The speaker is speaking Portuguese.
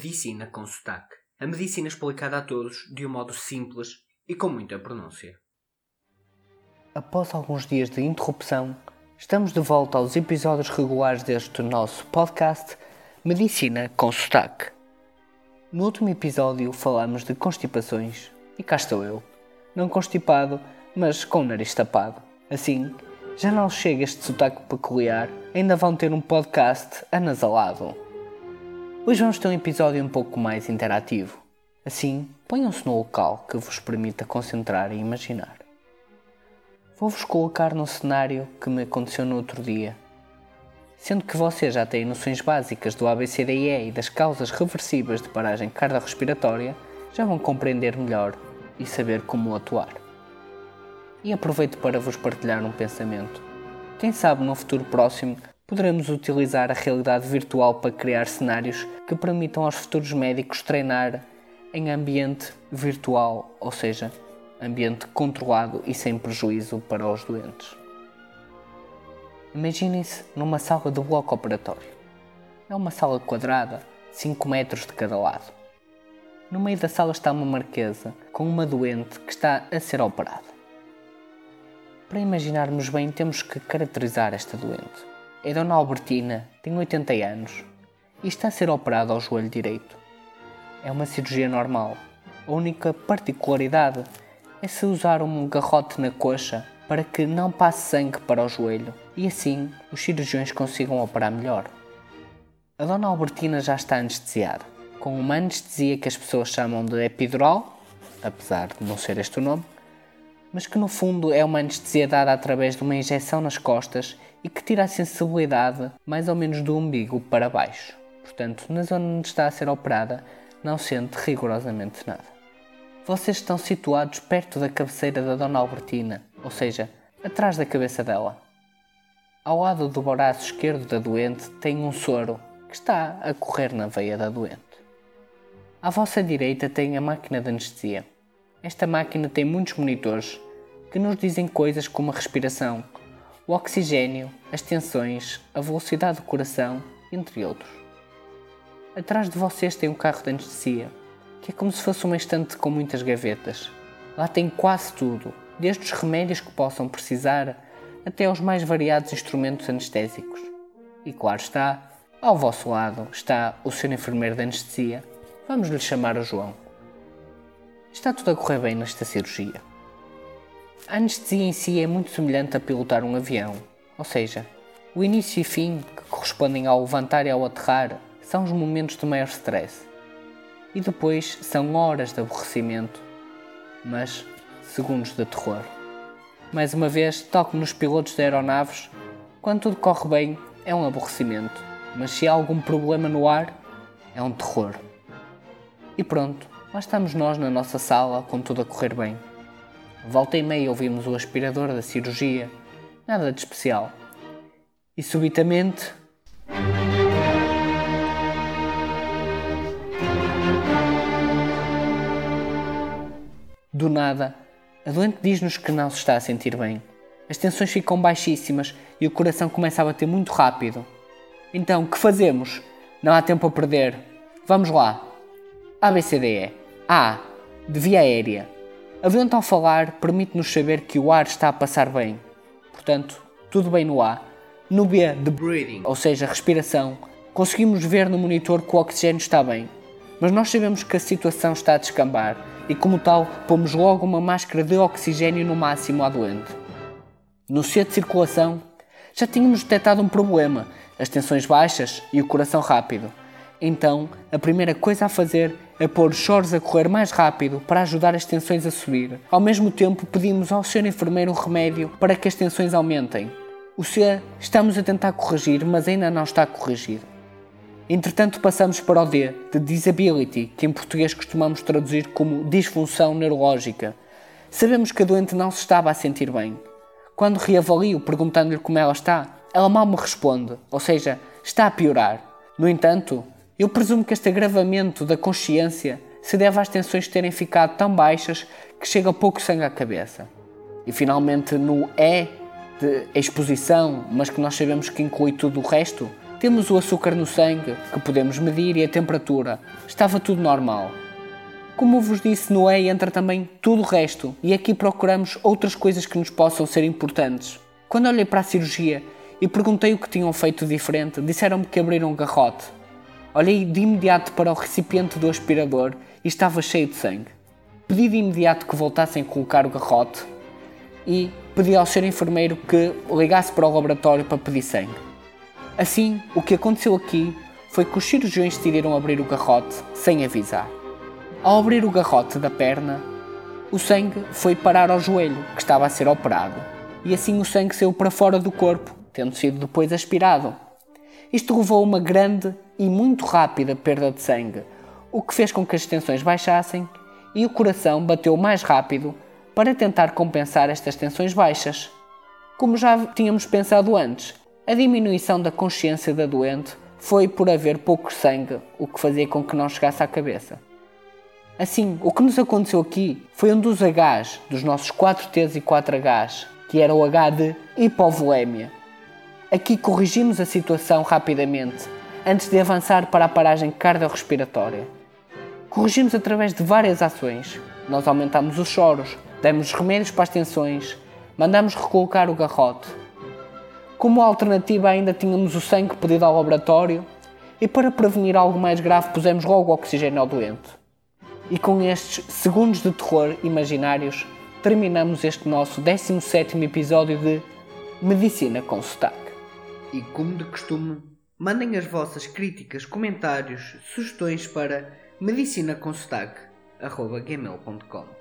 Medicina com sotaque. A medicina explicada a todos de um modo simples e com muita pronúncia. Após alguns dias de interrupção, estamos de volta aos episódios regulares deste nosso podcast Medicina com sotaque. No último episódio falamos de constipações e cá estou eu, não constipado, mas com o nariz tapado. Assim, já não chega este sotaque peculiar, ainda vão ter um podcast anasalado. Hoje vamos ter um episódio um pouco mais interativo. Assim, ponham-se no local que vos permita concentrar e imaginar. Vou-vos colocar num cenário que me aconteceu no outro dia. Sendo que vocês já têm noções básicas do ABCDE e das causas reversíveis de paragem cardiorrespiratória, já vão compreender melhor e saber como atuar. E aproveito para vos partilhar um pensamento. Quem sabe no futuro próximo poderemos utilizar a realidade virtual para criar cenários que permitam aos futuros médicos treinar em ambiente virtual, ou seja, ambiente controlado e sem prejuízo para os doentes. Imaginem-se numa sala de bloco operatório. É uma sala quadrada, 5 metros de cada lado. No meio da sala está uma marquesa com uma doente que está a ser operada. Para imaginarmos bem, temos que caracterizar esta doente. É Dona Albertina, tem 80 anos e está a ser operada ao joelho direito. É uma cirurgia normal. A única particularidade é se usar um garrote na coxa para que não passe sangue para o joelho e assim os cirurgiões consigam operar melhor. A Dona Albertina já está anestesiada, com uma anestesia que as pessoas chamam de epidural, apesar de não ser este o nome, mas que no fundo é uma anestesia dada através de uma injeção nas costas e que tira a sensibilidade mais ou menos do umbigo para baixo. Portanto, na zona onde está a ser operada, não sente rigorosamente nada. Vocês estão situados perto da cabeceira da Dona Albertina, ou seja, atrás da cabeça dela. Ao lado do braço esquerdo da doente tem um soro que está a correr na veia da doente. À vossa direita tem a máquina de anestesia. Esta máquina tem muitos monitores que nos dizem coisas como a respiração, o oxigênio, as tensões, a velocidade do coração, entre outros. Atrás de vocês tem um carro de anestesia, que é como se fosse uma estante com muitas gavetas. Lá tem quase tudo, desde os remédios que possam precisar até aos mais variados instrumentos anestésicos. E claro está, ao vosso lado está o seu enfermeiro de anestesia, vamos lhe chamar o João. Está tudo a correr bem nesta cirurgia. A anestesia em si é muito semelhante a pilotar um avião, ou seja, o início e fim, que correspondem ao levantar e ao aterrar, são os momentos de maior stress. E depois são horas de aborrecimento, mas segundos de terror. Mais uma vez, tal como nos pilotos de aeronaves, quando tudo corre bem é um aborrecimento, mas se há algum problema no ar, é um terror. E pronto, lá estamos nós na nossa sala com tudo a correr bem. Volta e meia ouvimos o aspirador da cirurgia, nada de especial. E subitamente. Do nada, a doente diz-nos que não se está a sentir bem. As tensões ficam baixíssimas e o coração começa a bater muito rápido. Então, que fazemos? Não há tempo a perder. Vamos lá. ABCDE. A. De via aérea. A doente ao falar permite-nos saber que o ar está a passar bem. Portanto, tudo bem no A. No B, de breathing, ou seja, respiração, conseguimos ver no monitor que o oxigênio está bem. Mas nós sabemos que a situação está a descambar e, como tal, pomos logo uma máscara de oxigênio no máximo à doente. No C de circulação, já tínhamos detectado um problema, as tensões baixas e o coração rápido. Então, a primeira coisa a fazer é pôr os choros a correr mais rápido para ajudar as tensões a subir. Ao mesmo tempo, pedimos ao Sr. Enfermeiro um remédio para que as tensões aumentem. O C estamos a tentar corrigir, mas ainda não está corrigido. Entretanto, passamos para o D, de disability, que em português costumamos traduzir como disfunção neurológica. Sabemos que a doente não se estava a sentir bem. Quando reavalio perguntando-lhe como ela está, ela mal me responde, ou seja, está a piorar. No entanto, eu presumo que este agravamento da consciência se deve às tensões terem ficado tão baixas que chega pouco sangue à cabeça. E finalmente no E de exposição, mas que nós sabemos que inclui tudo o resto, Temos o açúcar no sangue, que podemos medir, e a temperatura. Estava tudo normal. Como vos disse, no E entra também tudo o resto, e aqui procuramos outras coisas que nos possam ser importantes. Quando olhei para a cirurgia e perguntei o que tinham feito diferente, disseram-me que abriram um garrote. Olhei de imediato para o recipiente do aspirador e estava cheio de sangue. Pedi de imediato que voltassem a colocar o garrote e pedi ao ser enfermeiro que ligasse para o laboratório para pedir sangue. Assim, o que aconteceu aqui foi que os cirurgiões decidiram abrir o garrote sem avisar. Ao abrir o garrote da perna, o sangue foi parar ao joelho, que estava a ser operado, e assim o sangue saiu para fora do corpo, tendo sido depois aspirado. Isto levou a uma grande e muito rápida perda de sangue, o que fez com que as tensões baixassem e o coração bateu mais rápido para tentar compensar estas tensões baixas. Como já tínhamos pensado antes, a diminuição da consciência da doente foi por haver pouco sangue, o que fazia com que não chegasse à cabeça. Assim, o que nos aconteceu aqui foi um dos Hs, dos nossos 4Ts e 4Hs, que era o H de hipovolémia. Aqui corrigimos a situação rapidamente, antes de avançar para a paragem cardiorrespiratória. Corrigimos através de várias ações. Nós aumentamos os choros, demos remédios para as tensões, mandamos recolocar o garrote, como alternativa, ainda tínhamos o sangue pedido ao laboratório e, para prevenir algo mais grave, pusemos logo oxigênio ao doente. E com estes segundos de terror imaginários, terminamos este nosso 17 episódio de Medicina com Sotaque. E como de costume, Mandem as vossas críticas, comentários, sugestões para medicinaconsotaque.gmail.com